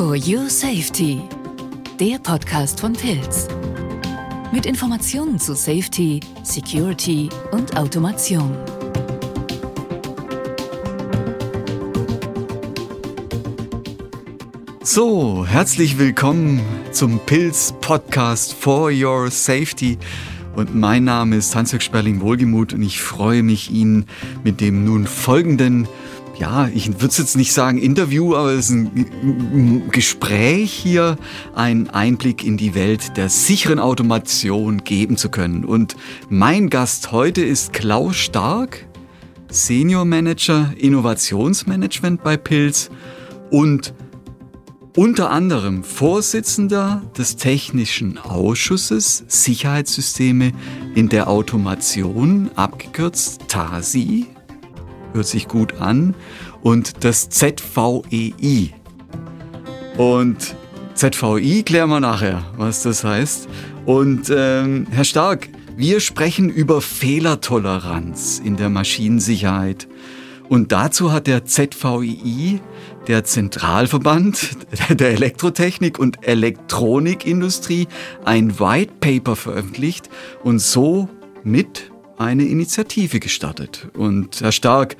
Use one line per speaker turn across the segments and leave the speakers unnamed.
For Your Safety, der Podcast von Pilz. Mit Informationen zu Safety, Security und Automation.
So, herzlich willkommen zum Pilz Podcast For Your Safety. Und mein Name ist Hans-Jörg Sperling-Wohlgemuth und ich freue mich, Ihnen mit dem nun folgenden ja, ich würde es jetzt nicht sagen Interview, aber es ist ein Gespräch hier, einen Einblick in die Welt der sicheren Automation geben zu können. Und mein Gast heute ist Klaus Stark, Senior Manager Innovationsmanagement bei Pilz und unter anderem Vorsitzender des Technischen Ausschusses Sicherheitssysteme in der Automation, abgekürzt TASI, hört sich gut an, und das ZVEI. Und ZVI klären wir nachher, was das heißt. Und ähm, Herr Stark, wir sprechen über Fehlertoleranz in der Maschinensicherheit. Und dazu hat der ZVI, der Zentralverband der Elektrotechnik und Elektronikindustrie, ein White Paper veröffentlicht und so mit eine Initiative gestartet. Und Herr Stark,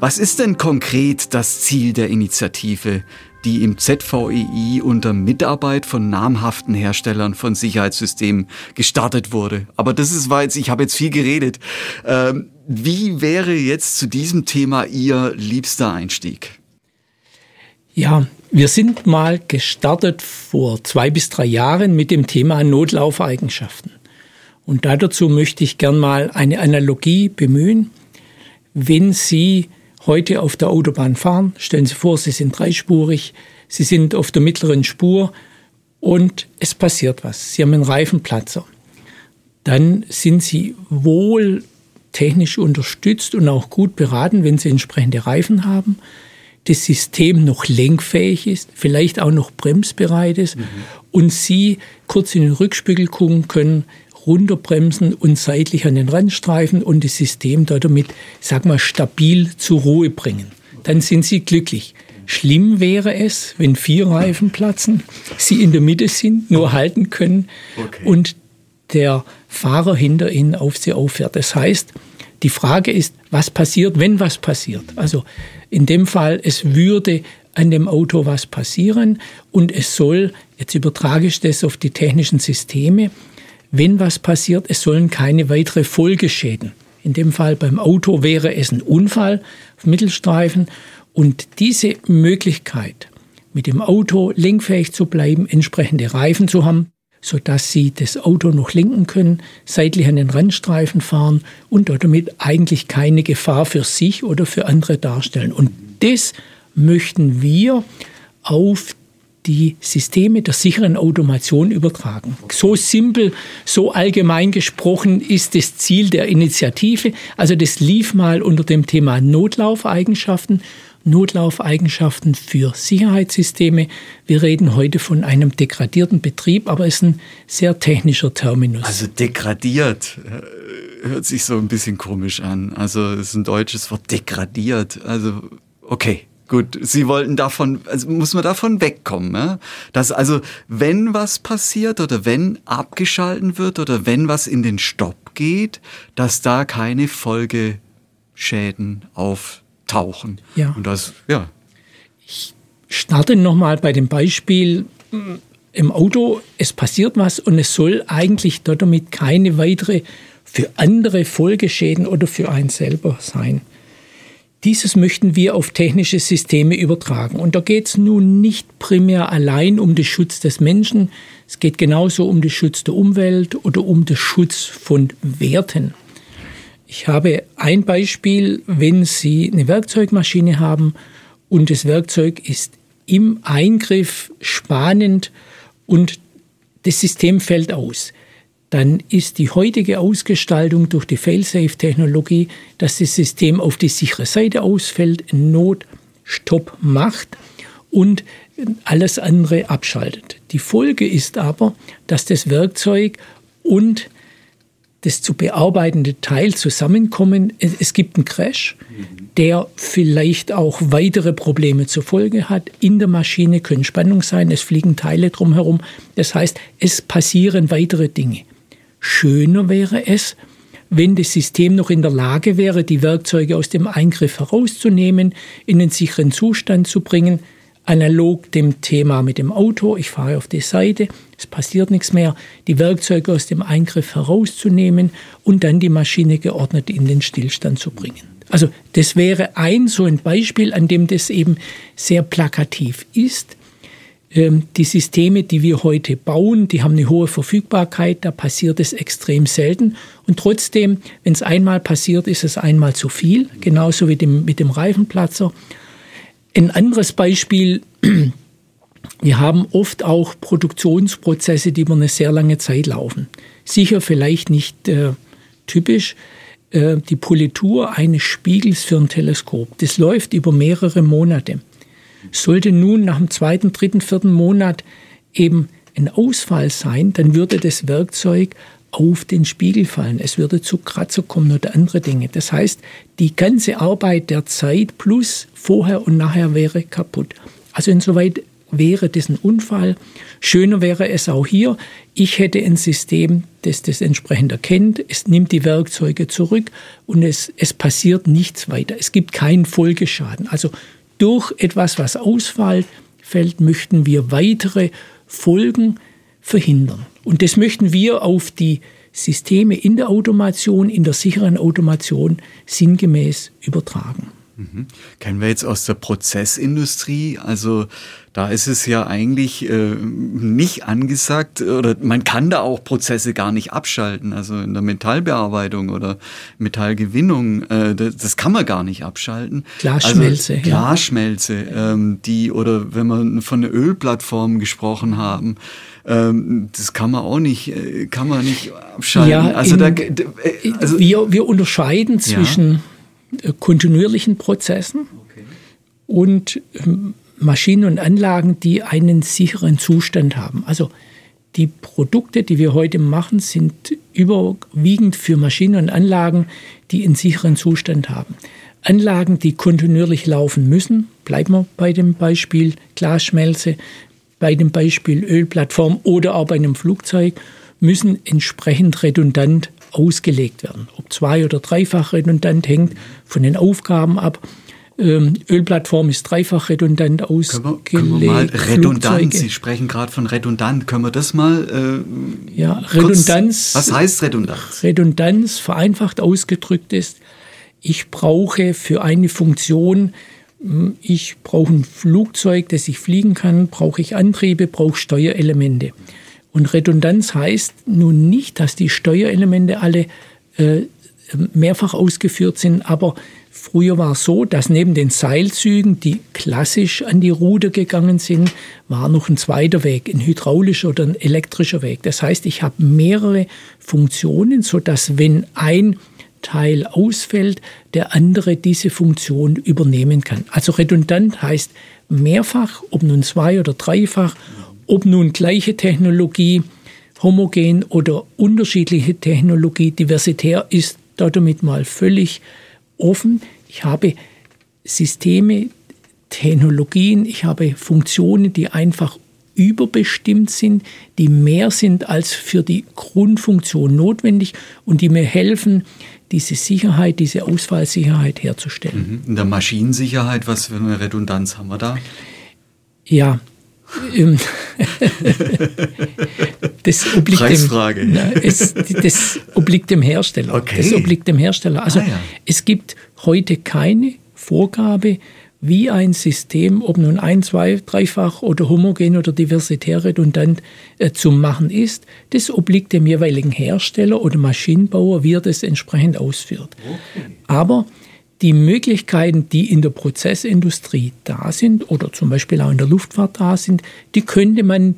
was ist denn konkret das Ziel der Initiative, die im ZVEI unter Mitarbeit von namhaften Herstellern von Sicherheitssystemen gestartet wurde? Aber das ist jetzt, ich habe jetzt viel geredet. Ähm, wie wäre jetzt zu diesem Thema Ihr liebster Einstieg?
Ja, wir sind mal gestartet vor zwei bis drei Jahren mit dem Thema Notlaufeigenschaften. Und dazu möchte ich gern mal eine Analogie bemühen. Wenn Sie heute auf der Autobahn fahren, stellen Sie vor, Sie sind dreispurig, Sie sind auf der mittleren Spur und es passiert was. Sie haben einen Reifenplatzer. Dann sind Sie wohl technisch unterstützt und auch gut beraten, wenn Sie entsprechende Reifen haben, das System noch lenkfähig ist, vielleicht auch noch bremsbereit ist mhm. und Sie kurz in den Rückspiegel gucken können, runterbremsen und seitlich an den Randstreifen und das System da damit, sag mal, stabil zur Ruhe bringen. Dann sind Sie glücklich. Schlimm wäre es, wenn vier Reifen platzen, Sie in der Mitte sind, nur halten können okay. und der Fahrer hinter Ihnen auf Sie auffährt. Das heißt, die Frage ist, was passiert, wenn was passiert? Also in dem Fall, es würde an dem Auto was passieren und es soll, jetzt übertrage ich das auf die technischen Systeme, wenn was passiert, es sollen keine weitere Folgeschäden. In dem Fall beim Auto wäre es ein Unfall auf Mittelstreifen. Und diese Möglichkeit, mit dem Auto lenkfähig zu bleiben, entsprechende Reifen zu haben, sodass sie das Auto noch lenken können, seitlich an den Randstreifen fahren und damit eigentlich keine Gefahr für sich oder für andere darstellen. Und das möchten wir auf die Systeme der sicheren Automation übertragen. So simpel, so allgemein gesprochen ist das Ziel der Initiative. Also das lief mal unter dem Thema Notlaufeigenschaften. Notlaufeigenschaften für Sicherheitssysteme. Wir reden heute von einem degradierten Betrieb, aber es ist ein sehr technischer Terminus.
Also degradiert äh, hört sich so ein bisschen komisch an. Also ist ein deutsches Wort degradiert. Also okay. Gut, Sie wollten davon, also muss man davon wegkommen, ja? dass also wenn was passiert oder wenn abgeschalten wird oder wenn was in den Stopp geht, dass da keine Folgeschäden auftauchen.
Ja.
Und das, ja.
Ich starte nochmal bei dem Beispiel mm, im Auto. Es passiert was und es soll eigentlich damit keine weitere für andere Folgeschäden oder für einen selber sein. Dieses möchten wir auf technische Systeme übertragen. Und da geht es nun nicht primär allein um den Schutz des Menschen, es geht genauso um den Schutz der Umwelt oder um den Schutz von Werten. Ich habe ein Beispiel, wenn Sie eine Werkzeugmaschine haben und das Werkzeug ist im Eingriff spannend und das System fällt aus dann ist die heutige Ausgestaltung durch die Failsafe-Technologie, dass das System auf die sichere Seite ausfällt, Notstopp macht und alles andere abschaltet. Die Folge ist aber, dass das Werkzeug und das zu bearbeitende Teil zusammenkommen. Es gibt einen Crash, der vielleicht auch weitere Probleme zur Folge hat. In der Maschine können Spannungen sein, es fliegen Teile drumherum. Das heißt, es passieren weitere Dinge. Schöner wäre es, wenn das System noch in der Lage wäre, die Werkzeuge aus dem Eingriff herauszunehmen, in einen sicheren Zustand zu bringen, analog dem Thema mit dem Auto, ich fahre auf die Seite, es passiert nichts mehr, die Werkzeuge aus dem Eingriff herauszunehmen und dann die Maschine geordnet in den Stillstand zu bringen. Also das wäre ein so ein Beispiel, an dem das eben sehr plakativ ist. Ähm, die Systeme, die wir heute bauen, die haben eine hohe Verfügbarkeit, da passiert es extrem selten. Und trotzdem, wenn es einmal passiert, ist es einmal zu viel, genauso wie dem, mit dem Reifenplatzer. Ein anderes Beispiel, wir haben oft auch Produktionsprozesse, die über eine sehr lange Zeit laufen. Sicher vielleicht nicht äh, typisch. Äh, die Politur eines Spiegels für ein Teleskop, das läuft über mehrere Monate. Sollte nun nach dem zweiten, dritten, vierten Monat eben ein Ausfall sein, dann würde das Werkzeug auf den Spiegel fallen. Es würde zu Kratzer kommen oder andere Dinge. Das heißt, die ganze Arbeit der Zeit plus vorher und nachher wäre kaputt. Also insoweit wäre das ein Unfall. Schöner wäre es auch hier, ich hätte ein System, das das entsprechend erkennt, es nimmt die Werkzeuge zurück und es, es passiert nichts weiter. Es gibt keinen Folgeschaden. Also durch etwas, was ausfällt, möchten wir weitere Folgen verhindern. Und das möchten wir auf die Systeme in der Automation, in der sicheren Automation sinngemäß übertragen.
Mhm. Kennen wir jetzt aus der Prozessindustrie? Also da ist es ja eigentlich äh, nicht angesagt oder man kann da auch Prozesse gar nicht abschalten. Also in der Metallbearbeitung oder Metallgewinnung, äh, das, das, kann man gar nicht abschalten.
Glasschmelze.
Also, Glasschmelze, ja. ähm, die oder wenn wir von einer Ölplattform gesprochen haben. Ähm, das kann man auch nicht, äh, kann man nicht abschalten. Ja,
also, in, da, äh, also wir, wir unterscheiden zwischen ja. Kontinuierlichen Prozessen okay. und ähm, Maschinen und Anlagen, die einen sicheren Zustand haben. Also die Produkte, die wir heute machen, sind überwiegend für Maschinen und Anlagen, die einen sicheren Zustand haben. Anlagen, die kontinuierlich laufen müssen, bleiben wir bei dem Beispiel Glasschmelze, bei dem Beispiel Ölplattform oder auch bei einem Flugzeug, müssen entsprechend redundant ausgelegt werden. Ob zwei- oder dreifach redundant hängt von den Aufgaben ab. Ähm, Ölplattform ist dreifach redundant ausgelegt. Können wir, können wir
mal redundant, Sie sprechen gerade von redundant. Können wir das mal
äh, Ja, Redundanz.
Kurz, was heißt Redundanz?
Redundanz, vereinfacht ausgedrückt ist, ich brauche für eine Funktion ich brauche ein Flugzeug, das ich fliegen kann, brauche ich Antriebe, brauche Steuerelemente. Und Redundanz heißt nun nicht, dass die Steuerelemente alle äh, mehrfach ausgeführt sind, aber früher war es so, dass neben den Seilzügen, die klassisch an die Ruder gegangen sind, war noch ein zweiter Weg, ein hydraulischer oder ein elektrischer Weg. Das heißt, ich habe mehrere Funktionen, sodass wenn ein Teil ausfällt, der andere diese Funktion übernehmen kann. Also redundant heißt mehrfach, ob nun zwei oder dreifach, ob nun gleiche Technologie, homogen oder unterschiedliche Technologie, diversitär ist damit mal völlig offen. Ich habe Systeme, Technologien, ich habe Funktionen, die einfach überbestimmt sind, die mehr sind als für die Grundfunktion notwendig und die mir helfen, diese Sicherheit, diese Ausfallsicherheit herzustellen.
Mhm. In der Maschinensicherheit, was für eine Redundanz haben wir da?
Ja. Ähm, das obliegt
Preisfrage.
Dem, na, es, das obliegt dem Hersteller.
Okay.
Das obliegt dem Hersteller. Also ah, ja. es gibt heute keine Vorgabe, wie ein System, ob nun ein, zwei, dreifach oder homogen oder diversitär redundant äh, zu machen ist, das obliegt dem jeweiligen Hersteller oder Maschinenbauer, wie er das entsprechend ausführt. Okay. Aber die Möglichkeiten, die in der Prozessindustrie da sind oder zum Beispiel auch in der Luftfahrt da sind, die könnte man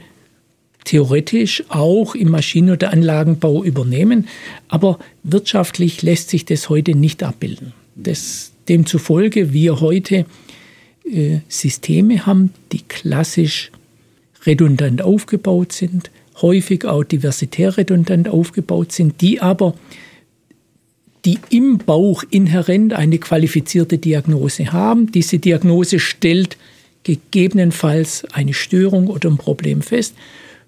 theoretisch auch im Maschinen- oder Anlagenbau übernehmen, aber wirtschaftlich lässt sich das heute nicht abbilden. Das, demzufolge wir heute äh, Systeme haben, die klassisch redundant aufgebaut sind, häufig auch diversitär redundant aufgebaut sind, die aber die im Bauch inhärent eine qualifizierte Diagnose haben. Diese Diagnose stellt gegebenenfalls eine Störung oder ein Problem fest,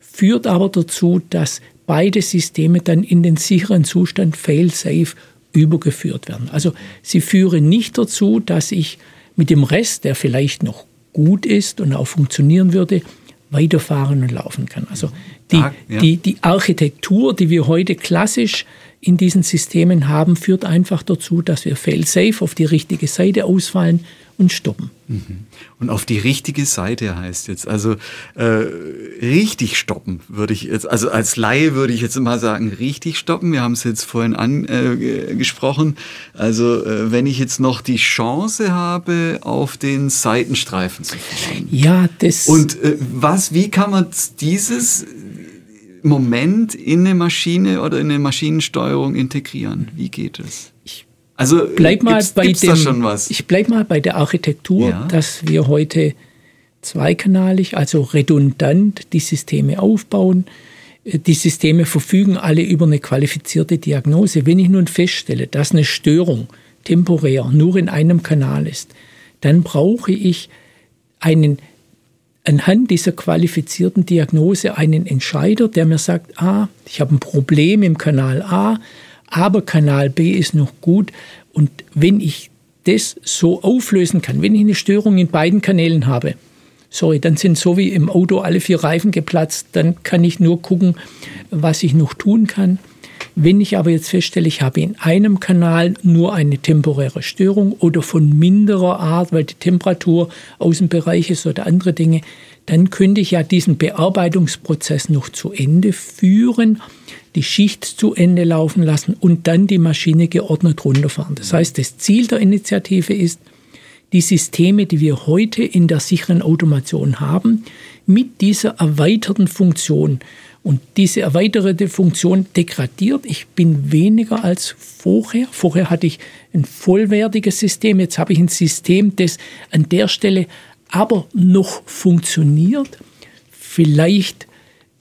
führt aber dazu, dass beide Systeme dann in den sicheren Zustand fail-safe übergeführt werden. Also sie führen nicht dazu, dass ich mit dem Rest, der vielleicht noch gut ist und auch funktionieren würde, weiterfahren und laufen kann. Also die, ja. die, die Architektur, die wir heute klassisch in diesen Systemen haben, führt einfach dazu, dass wir fail-safe auf die richtige Seite ausfallen und stoppen. Mhm.
Und auf die richtige Seite heißt jetzt, also äh, richtig stoppen würde ich jetzt, also als Laie würde ich jetzt mal sagen, richtig stoppen. Wir haben es jetzt vorhin angesprochen. Äh, also äh, wenn ich jetzt noch die Chance habe, auf den Seitenstreifen zu fahren.
Ja, das.
Und äh, was, wie kann man dieses Moment in eine Maschine oder in eine Maschinensteuerung integrieren? Wie geht es?
Also bleib mal gibt's, bei gibt's dem, Ich bleibe mal bei der Architektur, ja. dass wir heute zweikanalig, also redundant die Systeme aufbauen. Die Systeme verfügen alle über eine qualifizierte Diagnose. Wenn ich nun feststelle, dass eine Störung temporär nur in einem Kanal ist, dann brauche ich einen anhand dieser qualifizierten Diagnose einen Entscheider, der mir sagt, ah, ich habe ein Problem im Kanal A, aber Kanal B ist noch gut. Und wenn ich das so auflösen kann, wenn ich eine Störung in beiden Kanälen habe, sorry, dann sind so wie im Auto alle vier Reifen geplatzt, dann kann ich nur gucken, was ich noch tun kann. Wenn ich aber jetzt feststelle, ich habe in einem Kanal nur eine temporäre Störung oder von minderer Art, weil die Temperatur Außenbereich ist oder andere Dinge, dann könnte ich ja diesen Bearbeitungsprozess noch zu Ende führen die Schicht zu Ende laufen lassen und dann die Maschine geordnet runterfahren. Das heißt, das Ziel der Initiative ist, die Systeme, die wir heute in der sicheren Automation haben, mit dieser erweiterten Funktion und diese erweiterte Funktion degradiert. Ich bin weniger als vorher. Vorher hatte ich ein vollwertiges System. Jetzt habe ich ein System, das an der Stelle aber noch funktioniert. Vielleicht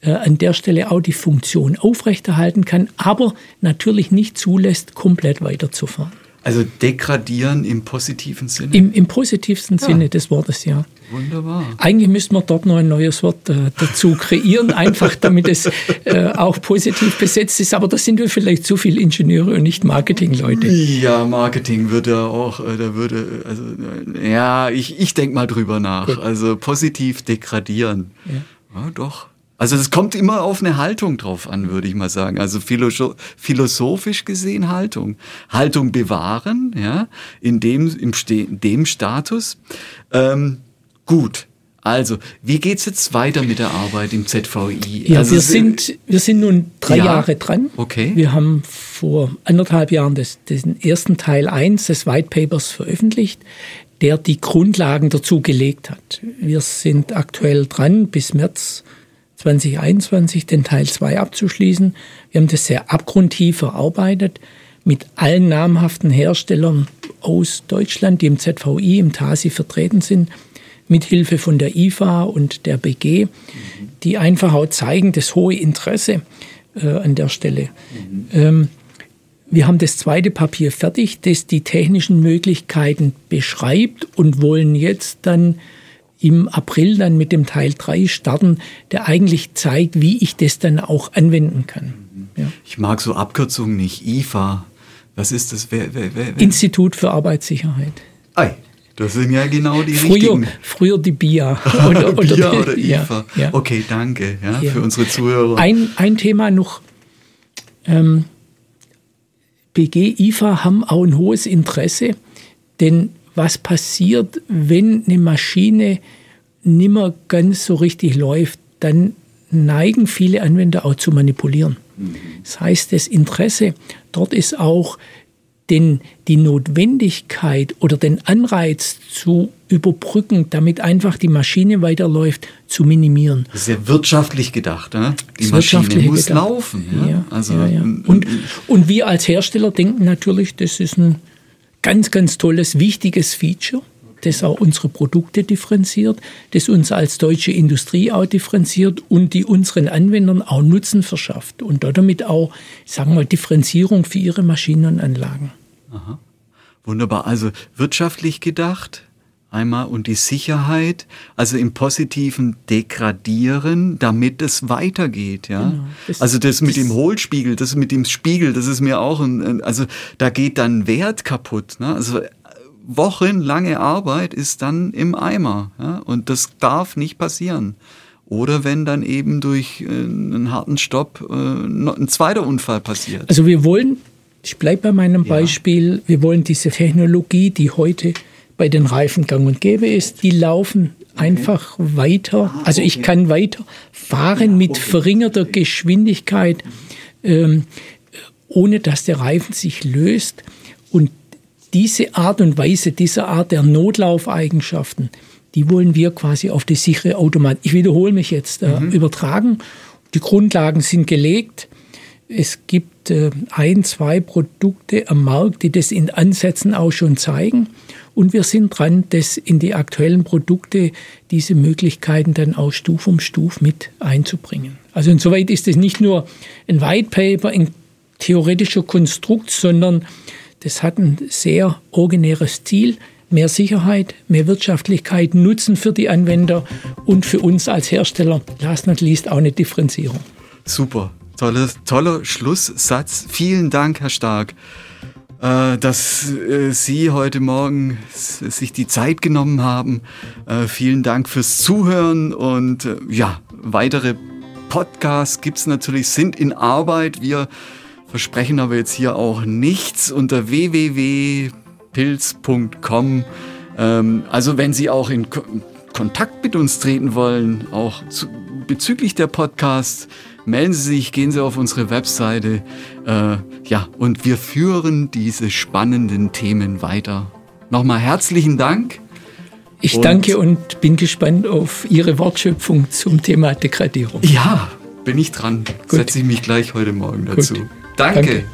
äh, an der Stelle auch die Funktion aufrechterhalten kann, aber natürlich nicht zulässt, komplett weiterzufahren.
Also degradieren im positiven Sinne?
Im, im positivsten ja. Sinne des Wortes, ja.
Wunderbar.
Eigentlich müsste man dort noch ein neues Wort äh, dazu kreieren, einfach damit es äh, auch positiv besetzt ist. Aber da sind wir vielleicht zu viele Ingenieure und nicht Marketingleute.
Ja, Marketing würde auch, äh, da würde, also, äh, ja, ich, ich denke mal drüber nach. Gut. Also positiv degradieren. Ja, ja doch. Also es kommt immer auf eine Haltung drauf an, würde ich mal sagen. Also philosophisch gesehen Haltung. Haltung bewahren, ja, in dem, im in dem Status. Ähm, gut. Also, wie geht's jetzt weiter mit der Arbeit im ZVI?
Ja,
also
wir sind, wir sind nun drei ja, Jahre dran.
Okay.
Wir haben vor anderthalb Jahren das, den ersten Teil 1 des White Papers veröffentlicht, der die Grundlagen dazu gelegt hat. Wir sind aktuell dran bis März 2021 den Teil 2 abzuschließen. Wir haben das sehr abgrundtief verarbeitet mit allen namhaften Herstellern aus Deutschland, die im ZVI, im TASI vertreten sind, mit Hilfe von der IFA und der BG, die einfach auch zeigen das hohe Interesse äh, an der Stelle. Mhm. Ähm, wir haben das zweite Papier fertig, das die technischen Möglichkeiten beschreibt und wollen jetzt dann im April dann mit dem Teil 3 starten, der eigentlich zeigt, wie ich das dann auch anwenden kann.
Ja. Ich mag so Abkürzungen nicht. IFA, was ist das? Wer, wer, wer,
Institut für Arbeitssicherheit.
Ei, das sind ja genau die
früher,
richtigen.
Früher die BIA.
Oder, oder BIA oder IFA. Ja, ja. Okay, danke ja, für unsere Zuhörer.
Ein, ein Thema noch. Ähm, BG, IFA haben auch ein hohes Interesse, denn was passiert, wenn eine Maschine nimmer ganz so richtig läuft, dann neigen viele Anwender auch zu manipulieren. Das heißt, das Interesse dort ist auch, den, die Notwendigkeit oder den Anreiz zu überbrücken, damit einfach die Maschine weiterläuft, zu minimieren.
Das ist ja wirtschaftlich gedacht. Ne? Die Maschine muss gedacht. laufen. Ja?
Ja, also, ja, und, und wir als Hersteller denken natürlich, das ist ein ganz, ganz tolles, wichtiges Feature. Das auch unsere Produkte differenziert, das uns als deutsche Industrie auch differenziert und die unseren Anwendern auch Nutzen verschafft und damit auch, sagen wir, Differenzierung für ihre Maschinen und Anlagen.
Aha. Wunderbar. Also wirtschaftlich gedacht, einmal und die Sicherheit, also im positiven degradieren, damit es weitergeht, ja. Genau, das, also das mit das dem Hohlspiegel, das mit dem Spiegel, das ist mir auch ein, also da geht dann Wert kaputt, ne? Also wochenlange Arbeit ist dann im Eimer, ja? Und das darf nicht passieren. Oder wenn dann eben durch äh, einen harten Stopp äh, ein zweiter Unfall passiert.
Also wir wollen, ich bleibe bei meinem Beispiel, ja. wir wollen diese Technologie, die heute bei den Reifen gang und gäbe ist. Die laufen einfach weiter. Ah, also ich kann weiter fahren mit verringerter Geschwindigkeit, ähm, ohne dass der Reifen sich löst. Und diese Art und Weise, diese Art der Notlaufeigenschaften, die wollen wir quasi auf die sichere Automatik, ich wiederhole mich jetzt, äh, mhm. übertragen. Die Grundlagen sind gelegt. Es gibt äh, ein, zwei Produkte am Markt, die das in Ansätzen auch schon zeigen. Und wir sind dran, das in die aktuellen Produkte, diese Möglichkeiten dann auch Stuf um Stuf mit einzubringen. Also insoweit ist es nicht nur ein White Paper, ein theoretischer Konstrukt, sondern das hat ein sehr originäres Ziel, mehr Sicherheit, mehr Wirtschaftlichkeit, Nutzen für die Anwender und für uns als Hersteller, last not least, auch eine Differenzierung.
Super, toller, toller Schlusssatz. Vielen Dank, Herr Stark. Äh, dass äh, Sie heute Morgen sich die Zeit genommen haben. Äh, vielen Dank fürs Zuhören und ja, weitere Podcasts gibt es natürlich, sind in Arbeit. Wir versprechen aber jetzt hier auch nichts unter www.pilz.com. Ähm, also wenn Sie auch in Kontakt mit uns treten wollen, auch bezüglich der Podcasts, melden Sie sich, gehen Sie auf unsere Webseite. Äh, ja, und wir führen diese spannenden Themen weiter. Nochmal herzlichen Dank.
Ich und danke und bin gespannt auf Ihre Wortschöpfung zum Thema Degradierung.
Ja, bin ich dran. Gut. Setze ich mich gleich heute Morgen dazu. Danke. danke.